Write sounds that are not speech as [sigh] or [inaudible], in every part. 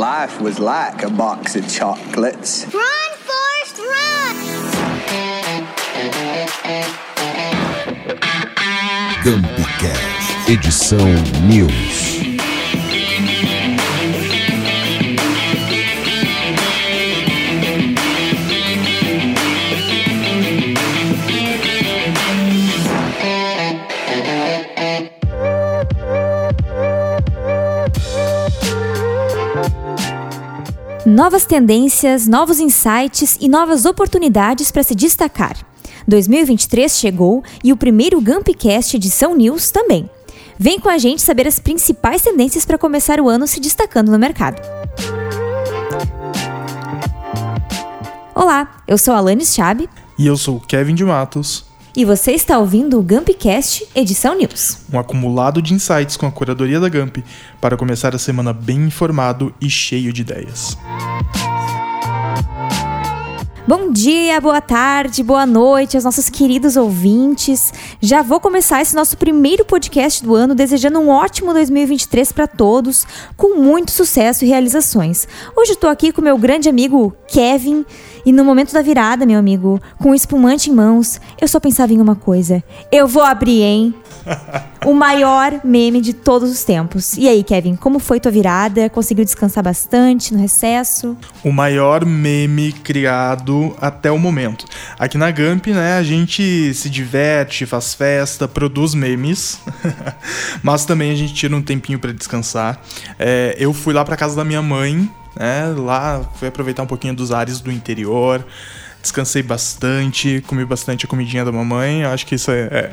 life was like a box of chocolates. Run, Forrest, run! Campcast, edição News. Novas tendências, novos insights e novas oportunidades para se destacar. 2023 chegou e o primeiro Gumpcast edição News também. Vem com a gente saber as principais tendências para começar o ano se destacando no mercado. Olá, eu sou Alanis Chab E eu sou Kevin de Matos, e você está ouvindo o Gumpcast edição News. um acumulado de insights com a curadoria da Gump para começar a semana bem informado e cheio de ideias. Bom dia, boa tarde, boa noite aos nossos queridos ouvintes. Já vou começar esse nosso primeiro podcast do ano desejando um ótimo 2023 para todos, com muito sucesso e realizações. Hoje eu tô aqui com meu grande amigo Kevin e no momento da virada, meu amigo, com o espumante em mãos, eu só pensava em uma coisa: eu vou abrir, hein? [laughs] O maior meme de todos os tempos. E aí, Kevin, como foi tua virada? Conseguiu descansar bastante no recesso? O maior meme criado até o momento. Aqui na Gump, né, a gente se diverte, faz festa, produz memes, [laughs] mas também a gente tira um tempinho para descansar. É, eu fui lá para casa da minha mãe, né, lá fui aproveitar um pouquinho dos ares do interior. Descansei bastante, comi bastante a comidinha da mamãe. Acho que isso é, é,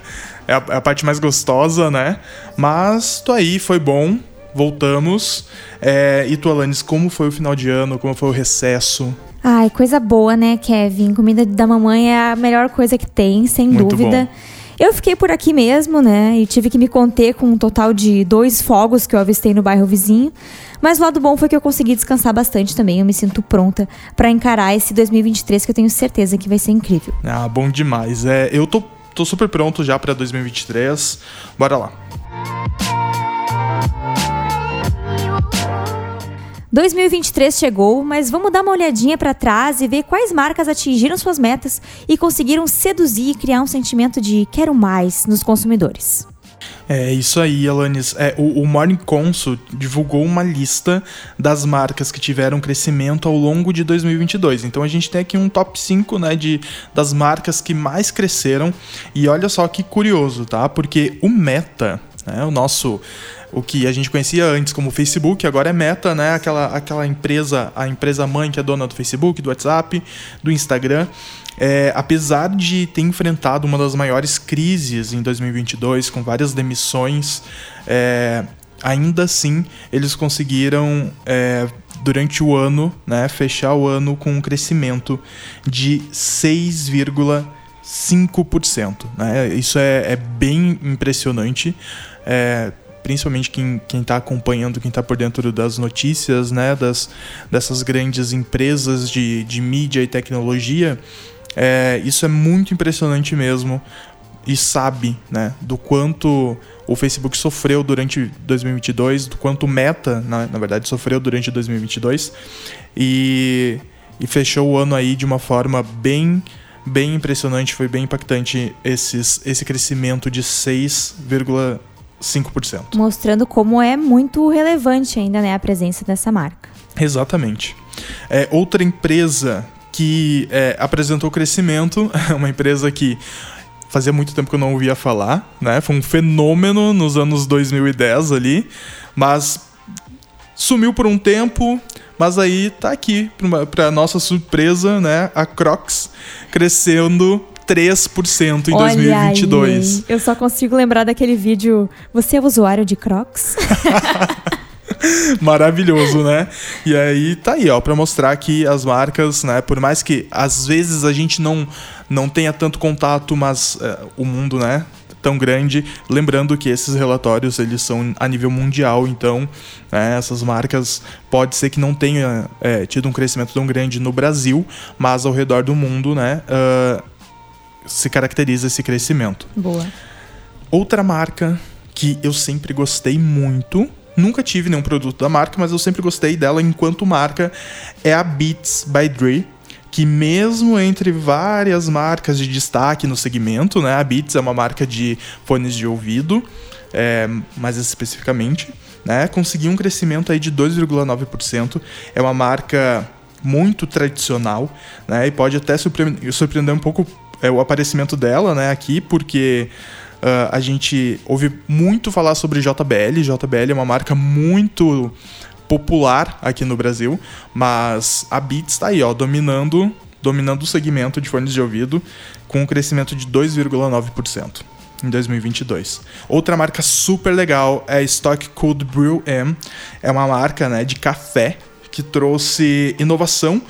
é a, é a parte mais gostosa, né? Mas tô aí, foi bom. Voltamos. É, e tu, Alanis, como foi o final de ano? Como foi o recesso? Ai, coisa boa, né, Kevin? Comida da mamãe é a melhor coisa que tem, sem Muito dúvida. bom. Eu fiquei por aqui mesmo, né? E tive que me conter com um total de dois fogos que eu avistei no bairro vizinho. Mas o lado bom foi que eu consegui descansar bastante também. Eu me sinto pronta pra encarar esse 2023 que eu tenho certeza que vai ser incrível. Ah, bom demais. É, eu tô, tô super pronto já pra 2023. Bora lá. 2023 chegou, mas vamos dar uma olhadinha pra trás e ver quais marcas atingiram suas metas e conseguiram seduzir e criar um sentimento de quero mais nos consumidores. É isso aí, Alanis. É, o, o Morning Consult divulgou uma lista das marcas que tiveram crescimento ao longo de 2022. Então a gente tem aqui um top 5 né, de, das marcas que mais cresceram. E olha só que curioso, tá? Porque o Meta, né, o nosso o que a gente conhecia antes como Facebook, agora é Meta, né? Aquela, aquela empresa, a empresa mãe que é dona do Facebook, do WhatsApp, do Instagram. É, apesar de ter enfrentado uma das maiores crises em 2022, com várias demissões, é, ainda assim eles conseguiram é, durante o ano, né, fechar o ano com um crescimento de 6,5%. Né? Isso é, é bem impressionante. É, principalmente quem está acompanhando, quem está por dentro das notícias, né, das, dessas grandes empresas de, de mídia e tecnologia, é, isso é muito impressionante mesmo e sabe, né, do quanto o Facebook sofreu durante 2022, do quanto o Meta, na, na verdade, sofreu durante 2022 e, e fechou o ano aí de uma forma bem bem impressionante, foi bem impactante esses, esse crescimento de 6,5%. Mostrando como é muito relevante ainda né, a presença dessa marca. Exatamente. É, outra empresa que é, apresentou crescimento, [laughs] uma empresa que fazia muito tempo que eu não ouvia falar, né? Foi um fenômeno nos anos 2010 ali, mas sumiu por um tempo, mas aí tá aqui, para nossa surpresa, né? A Crocs crescendo 3% em Olha 2022. aí, eu só consigo lembrar daquele vídeo. Você é usuário de Crocs? [laughs] Maravilhoso, né? E aí tá aí, ó, para mostrar que as marcas, né, por mais que às vezes a gente não não tenha tanto contato, mas é, o mundo, né, tão grande, lembrando que esses relatórios eles são a nível mundial, então né, essas marcas pode ser que não tenha é, tido um crescimento tão grande no Brasil, mas ao redor do mundo, né, ah, se caracteriza esse crescimento. Boa. Outra marca que eu sempre gostei muito, Nunca tive nenhum produto da marca, mas eu sempre gostei dela enquanto marca. É a Beats by Dre, que mesmo entre várias marcas de destaque no segmento, né, a Beats é uma marca de fones de ouvido, é, mais especificamente, né, conseguiu um crescimento aí de 2,9%. É uma marca muito tradicional, né, e pode até surpreender, surpreender um pouco é, o aparecimento dela, né, aqui, porque Uh, a gente ouve muito falar sobre JBL. JBL é uma marca muito popular aqui no Brasil, mas a Beats está aí, ó, dominando, dominando o segmento de fones de ouvido com um crescimento de 2,9% em 2022. Outra marca super legal é a Stock Cold Brew M. É uma marca né, de café que trouxe inovação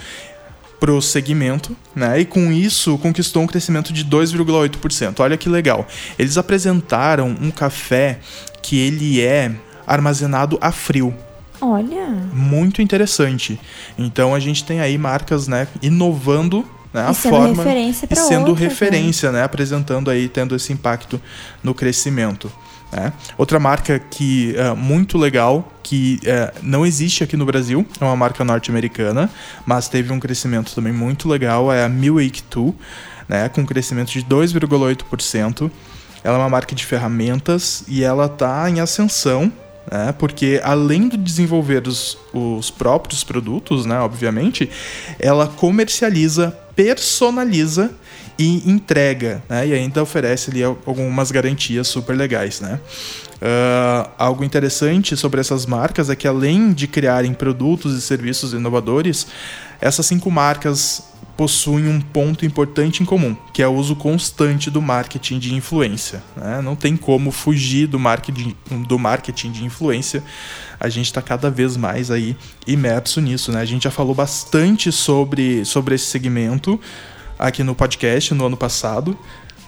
para o segmento, né? E com isso conquistou um crescimento de 2,8%. Olha que legal. Eles apresentaram um café que ele é armazenado a frio. Olha. Muito interessante. Então a gente tem aí marcas, né, inovando né, a sendo forma referência e sendo outras, referência, né? né, apresentando aí tendo esse impacto no crescimento. Né? Outra marca que é muito legal, que é, não existe aqui no Brasil, é uma marca norte-americana, mas teve um crescimento também muito legal, é a Milwaukee 2, né, com um crescimento de 2,8%. Ela é uma marca de ferramentas e ela está em ascensão, né, porque além de desenvolver os, os próprios produtos, né, obviamente, ela comercializa, personaliza e entrega, né? E ainda oferece ali algumas garantias super legais, né? Uh, algo interessante sobre essas marcas é que além de criarem produtos e serviços inovadores, essas cinco marcas possuem um ponto importante em comum, que é o uso constante do marketing de influência. Né? Não tem como fugir do marketing, do marketing de influência. A gente está cada vez mais aí imerso nisso. Né? A gente já falou bastante sobre, sobre esse segmento aqui no podcast no ano passado,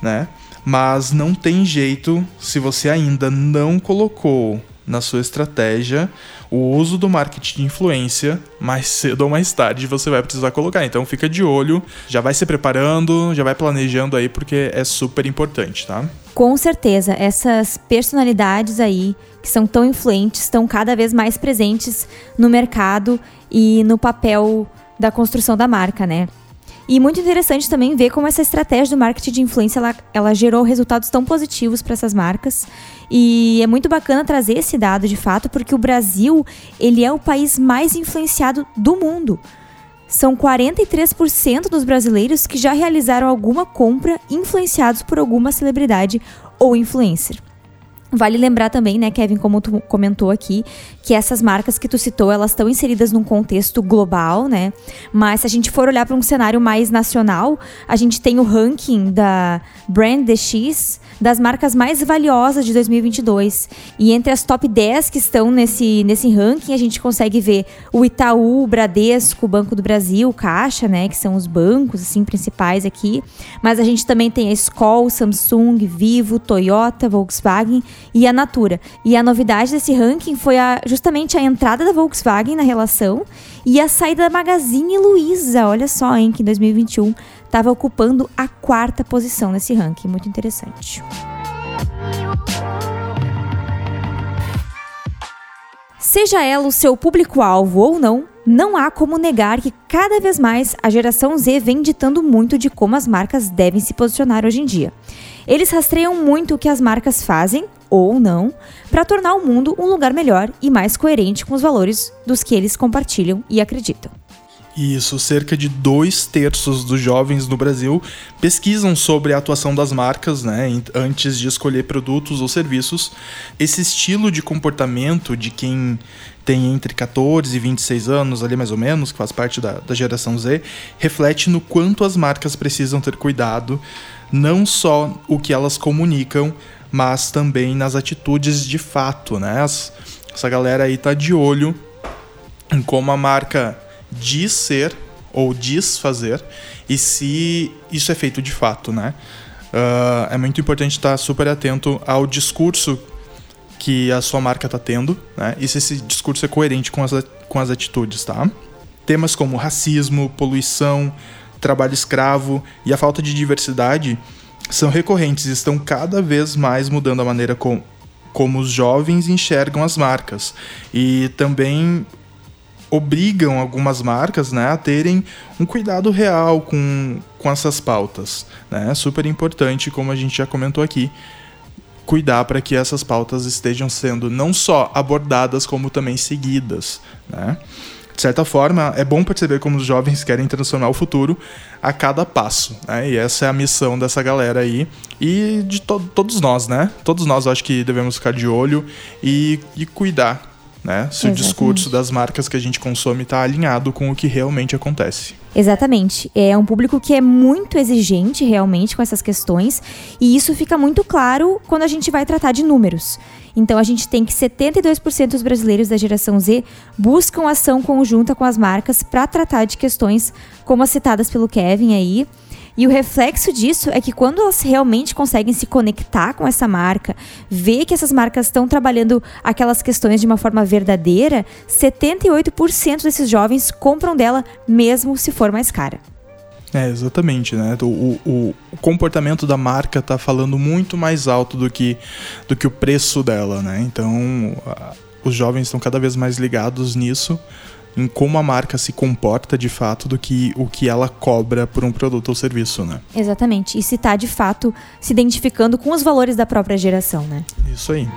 né? Mas não tem jeito se você ainda não colocou na sua estratégia o uso do marketing de influência, mais cedo ou mais tarde você vai precisar colocar. Então fica de olho, já vai se preparando, já vai planejando aí porque é super importante, tá? Com certeza, essas personalidades aí que são tão influentes estão cada vez mais presentes no mercado e no papel da construção da marca, né? E muito interessante também ver como essa estratégia do marketing de influência ela, ela gerou resultados tão positivos para essas marcas. E é muito bacana trazer esse dado de fato, porque o Brasil ele é o país mais influenciado do mundo. São 43% dos brasileiros que já realizaram alguma compra influenciados por alguma celebridade ou influencer. Vale lembrar também, né, Kevin, como tu comentou aqui, que essas marcas que tu citou, elas estão inseridas num contexto global, né? Mas se a gente for olhar para um cenário mais nacional, a gente tem o ranking da Brand DX das marcas mais valiosas de 2022. E entre as top 10 que estão nesse, nesse ranking, a gente consegue ver o Itaú, o Bradesco, o Banco do Brasil, Caixa, né, que são os bancos assim principais aqui. Mas a gente também tem a Skoll, Samsung, Vivo, Toyota, Volkswagen e a Natura. E a novidade desse ranking foi a, justamente a entrada da Volkswagen na relação e a saída da Magazine Luiza. Olha só, hein, que em 2021 estava ocupando a quarta posição nesse ranking. Muito interessante. Seja ela o seu público-alvo ou não, não há como negar que cada vez mais a geração Z vem ditando muito de como as marcas devem se posicionar hoje em dia. Eles rastreiam muito o que as marcas fazem, ou não, para tornar o mundo um lugar melhor e mais coerente com os valores dos que eles compartilham e acreditam. Isso, cerca de dois terços dos jovens no Brasil pesquisam sobre a atuação das marcas, né, antes de escolher produtos ou serviços. Esse estilo de comportamento de quem tem entre 14 e 26 anos, ali mais ou menos, que faz parte da, da geração Z, reflete no quanto as marcas precisam ter cuidado, não só o que elas comunicam, mas também nas atitudes de fato, né? As, essa galera aí tá de olho em como a marca diz ser ou diz fazer e se isso é feito de fato, né? Uh, é muito importante estar super atento ao discurso que a sua marca está tendo, né? E se esse discurso é coerente com as, com as atitudes, tá? Temas como racismo, poluição, trabalho escravo e a falta de diversidade são recorrentes e estão cada vez mais mudando a maneira com, como os jovens enxergam as marcas e também obrigam algumas marcas né, a terem um cuidado real com, com essas pautas. Né? Super importante, como a gente já comentou aqui, cuidar para que essas pautas estejam sendo não só abordadas, como também seguidas. Né? De certa forma, é bom perceber como os jovens querem transformar o futuro a cada passo. Né? E essa é a missão dessa galera aí. E de to todos nós, né? Todos nós acho que devemos ficar de olho e, e cuidar né? Se Exatamente. o discurso das marcas que a gente consome está alinhado com o que realmente acontece. Exatamente. É um público que é muito exigente realmente com essas questões, e isso fica muito claro quando a gente vai tratar de números. Então a gente tem que 72% dos brasileiros da geração Z buscam ação conjunta com as marcas para tratar de questões como as citadas pelo Kevin aí, e o reflexo disso é que quando elas realmente conseguem se conectar com essa marca, ver que essas marcas estão trabalhando aquelas questões de uma forma verdadeira, 78% desses jovens compram dela, mesmo se for mais cara. É, exatamente, né? O, o, o, comportamento da marca tá falando muito mais alto do que, do que o preço dela, né? Então, a, os jovens estão cada vez mais ligados nisso em como a marca se comporta de fato do que o que ela cobra por um produto ou serviço, né? Exatamente. E se está de fato se identificando com os valores da própria geração, né? Isso aí.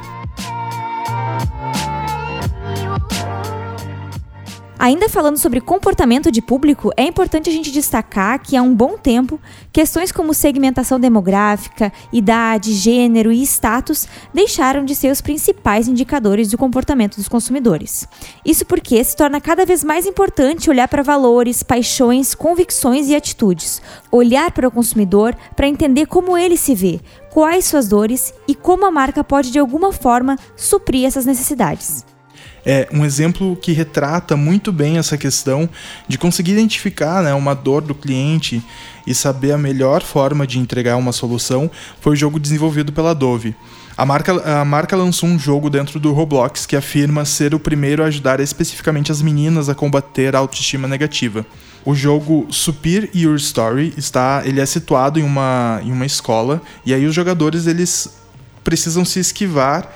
Ainda falando sobre comportamento de público, é importante a gente destacar que há um bom tempo, questões como segmentação demográfica, idade, gênero e status deixaram de ser os principais indicadores do comportamento dos consumidores. Isso porque se torna cada vez mais importante olhar para valores, paixões, convicções e atitudes. Olhar para o consumidor para entender como ele se vê, quais suas dores e como a marca pode de alguma forma suprir essas necessidades é um exemplo que retrata muito bem essa questão de conseguir identificar né, uma dor do cliente e saber a melhor forma de entregar uma solução foi o jogo desenvolvido pela Dove. A marca, a marca lançou um jogo dentro do Roblox que afirma ser o primeiro a ajudar especificamente as meninas a combater a autoestima negativa. O jogo Supir Your Story está, ele é situado em uma, em uma escola e aí os jogadores eles precisam se esquivar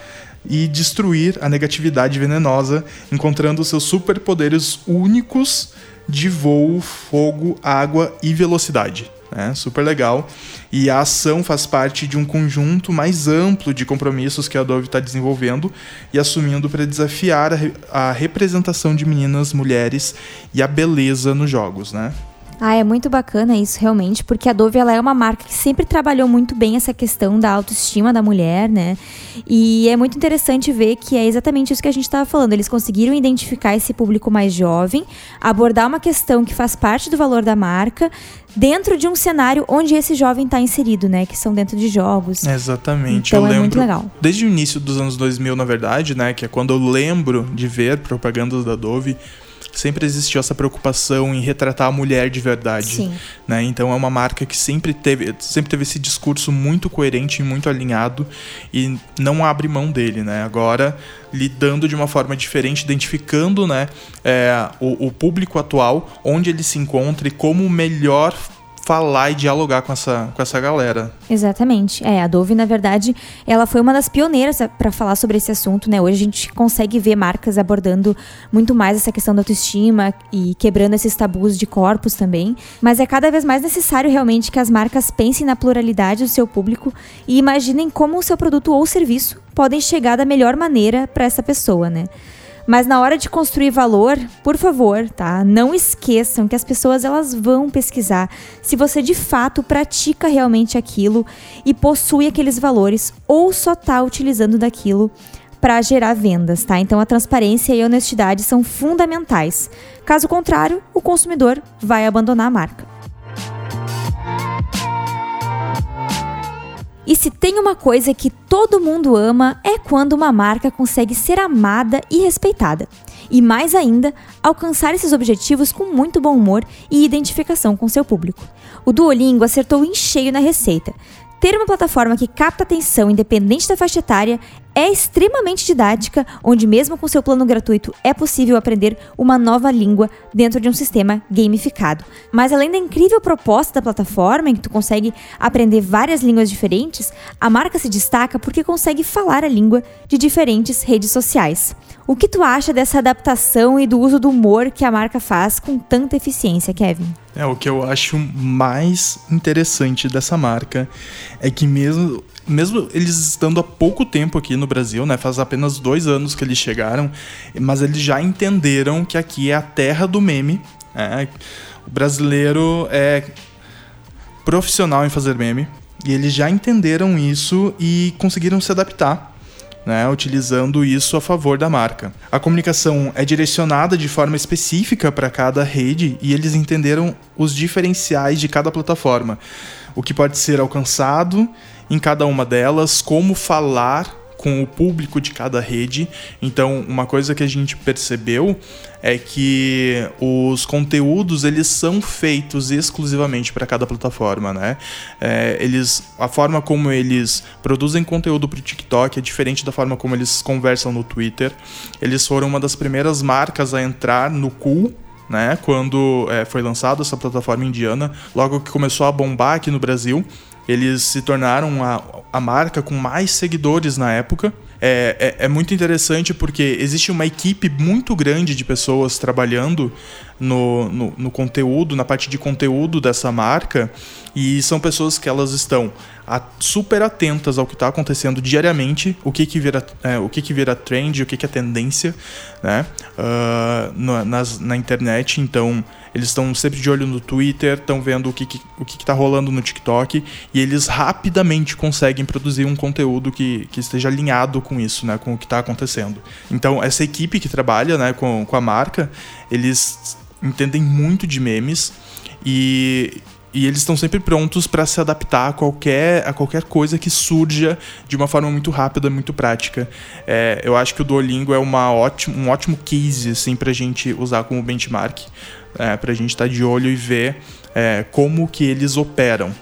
e destruir a negatividade venenosa, encontrando seus superpoderes únicos de voo, fogo, água e velocidade. É super legal. E a ação faz parte de um conjunto mais amplo de compromissos que a Adobe está desenvolvendo e assumindo para desafiar a, re a representação de meninas, mulheres e a beleza nos jogos, né? Ah, é muito bacana isso realmente, porque a Dove ela é uma marca que sempre trabalhou muito bem essa questão da autoestima da mulher, né? E é muito interessante ver que é exatamente isso que a gente estava falando. Eles conseguiram identificar esse público mais jovem, abordar uma questão que faz parte do valor da marca, dentro de um cenário onde esse jovem está inserido, né? Que são dentro de jogos. Exatamente. Então eu é lembro, muito legal. Desde o início dos anos 2000, na verdade, né? Que é quando eu lembro de ver propagandas da Dove sempre existiu essa preocupação em retratar a mulher de verdade. Sim. Né? Então é uma marca que sempre teve, sempre teve esse discurso muito coerente e muito alinhado e não abre mão dele. Né? Agora, lidando de uma forma diferente, identificando né, é, o, o público atual, onde ele se encontra e como melhor falar e dialogar com essa, com essa galera. Exatamente. É, a Dove, na verdade, ela foi uma das pioneiras para falar sobre esse assunto, né? Hoje a gente consegue ver marcas abordando muito mais essa questão da autoestima e quebrando esses tabus de corpos também. Mas é cada vez mais necessário realmente que as marcas pensem na pluralidade do seu público e imaginem como o seu produto ou serviço podem chegar da melhor maneira para essa pessoa, né? Mas na hora de construir valor, por favor, tá? Não esqueçam que as pessoas elas vão pesquisar se você de fato pratica realmente aquilo e possui aqueles valores ou só está utilizando daquilo para gerar vendas, tá? Então a transparência e a honestidade são fundamentais. Caso contrário, o consumidor vai abandonar a marca. E se tem uma coisa que todo mundo ama é quando uma marca consegue ser amada e respeitada. E mais ainda, alcançar esses objetivos com muito bom humor e identificação com seu público. O Duolingo acertou em cheio na receita. Ter uma plataforma que capta atenção independente da faixa etária é extremamente didática, onde mesmo com seu plano gratuito é possível aprender uma nova língua dentro de um sistema gamificado. Mas além da incrível proposta da plataforma, em que tu consegue aprender várias línguas diferentes, a marca se destaca porque consegue falar a língua de diferentes redes sociais. O que tu acha dessa adaptação e do uso do humor que a marca faz com tanta eficiência, Kevin? É, o que eu acho mais interessante dessa marca é que mesmo, mesmo eles estando há pouco tempo aqui no Brasil, né? Faz apenas dois anos que eles chegaram, mas eles já entenderam que aqui é a terra do meme. Né? O brasileiro é profissional em fazer meme. E eles já entenderam isso e conseguiram se adaptar né, utilizando isso a favor da marca. A comunicação é direcionada de forma específica para cada rede e eles entenderam os diferenciais de cada plataforma, o que pode ser alcançado em cada uma delas, como falar com o público de cada rede. Então, uma coisa que a gente percebeu é que os conteúdos eles são feitos exclusivamente para cada plataforma, né? É, eles, a forma como eles produzem conteúdo para o TikTok é diferente da forma como eles conversam no Twitter. Eles foram uma das primeiras marcas a entrar no Cool, né? Quando é, foi lançada essa plataforma indiana, logo que começou a bombar aqui no Brasil, eles se tornaram a, a marca com mais seguidores na época. É, é, é, muito interessante porque existe uma equipe muito grande de pessoas trabalhando no, no, no, conteúdo, na parte de conteúdo dessa marca, e são pessoas que elas estão a, super atentas ao que está acontecendo diariamente, o que que vira, é, o que que vira trend, o que que é tendência, né, uh, na, nas, na internet, então eles estão sempre de olho no Twitter, estão vendo o que, que o que está rolando no TikTok e eles rapidamente conseguem produzir um conteúdo que, que esteja alinhado com isso, né, com o que está acontecendo. Então, essa equipe que trabalha né, com, com a marca, eles entendem muito de memes e, e eles estão sempre prontos para se adaptar a qualquer, a qualquer coisa que surja de uma forma muito rápida, muito prática. É, eu acho que o Duolingo é uma ótimo, um ótimo case assim, para a gente usar como benchmark, é, para a gente estar tá de olho e ver é, como que eles operam.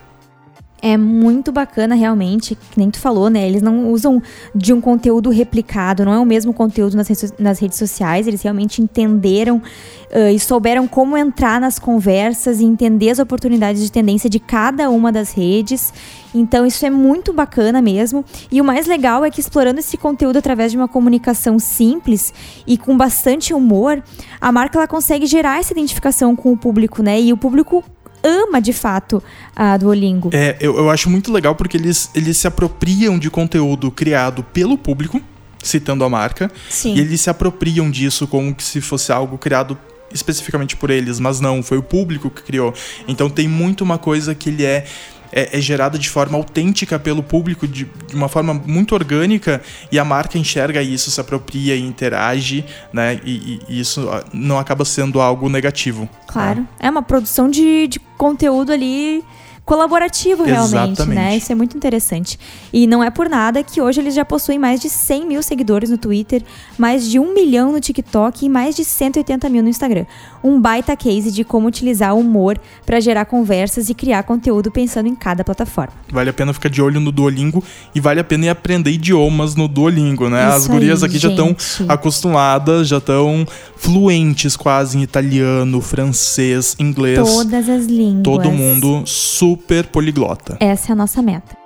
É muito bacana, realmente, que nem tu falou, né? Eles não usam de um conteúdo replicado, não é o mesmo conteúdo nas, redes, nas redes sociais, eles realmente entenderam uh, e souberam como entrar nas conversas e entender as oportunidades de tendência de cada uma das redes. Então, isso é muito bacana mesmo. E o mais legal é que, explorando esse conteúdo através de uma comunicação simples e com bastante humor, a marca ela consegue gerar essa identificação com o público, né? E o público ama de fato a Duolingo. É, eu, eu acho muito legal porque eles, eles se apropriam de conteúdo criado pelo público, citando a marca, Sim. e eles se apropriam disso como se fosse algo criado especificamente por eles, mas não, foi o público que criou. Então tem muito uma coisa que ele é é, é gerada de forma autêntica pelo público, de, de, uma forma muito orgânica, e a marca enxerga isso, se apropria e interage, né? E, e isso não acaba sendo algo negativo. Claro. Né? É uma produção de, de conteúdo ali colaborativo realmente, né? Exatamente. né? Isso é muito interessante. E não é por nada que hoje eles já possuem mais de 100 mil seguidores no Twitter, mais de um milhão no TikTok e mais de 180 mil no Instagram. Um baita case de como utilizar o humor para gerar conversas e criar conteúdo pensando em cada plataforma. Vale a pena ficar de olho no Duolingo e vale a pena ir aprender idiomas no Duolingo, né? Isso As gurias aí, aqui gente. já estão acostumadas, já estão fluentes quase em italiano, francês, inglês. Todas as línguas. Todo mundo super super poliglota. Essa é a nossa meta.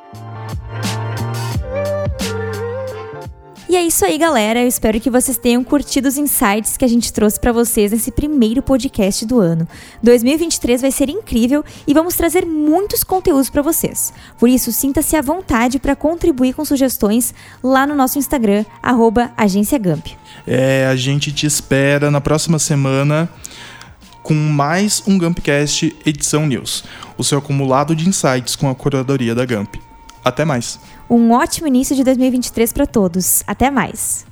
E é isso aí, galera. Eu espero que vocês tenham curtido os insights que a gente trouxe para vocês nesse primeiro podcast do ano. 2023 vai ser incrível e vamos trazer muitos conteúdos para vocês. Por isso, sinta-se à vontade para contribuir com sugestões lá no nosso Instagram, @agênciagamp. É, a gente te espera na próxima semana com mais um Gumpcast Edição News, o seu acumulado de insights com a curadoria da Gump. Até mais. Um ótimo início de 2023 para todos. Até mais.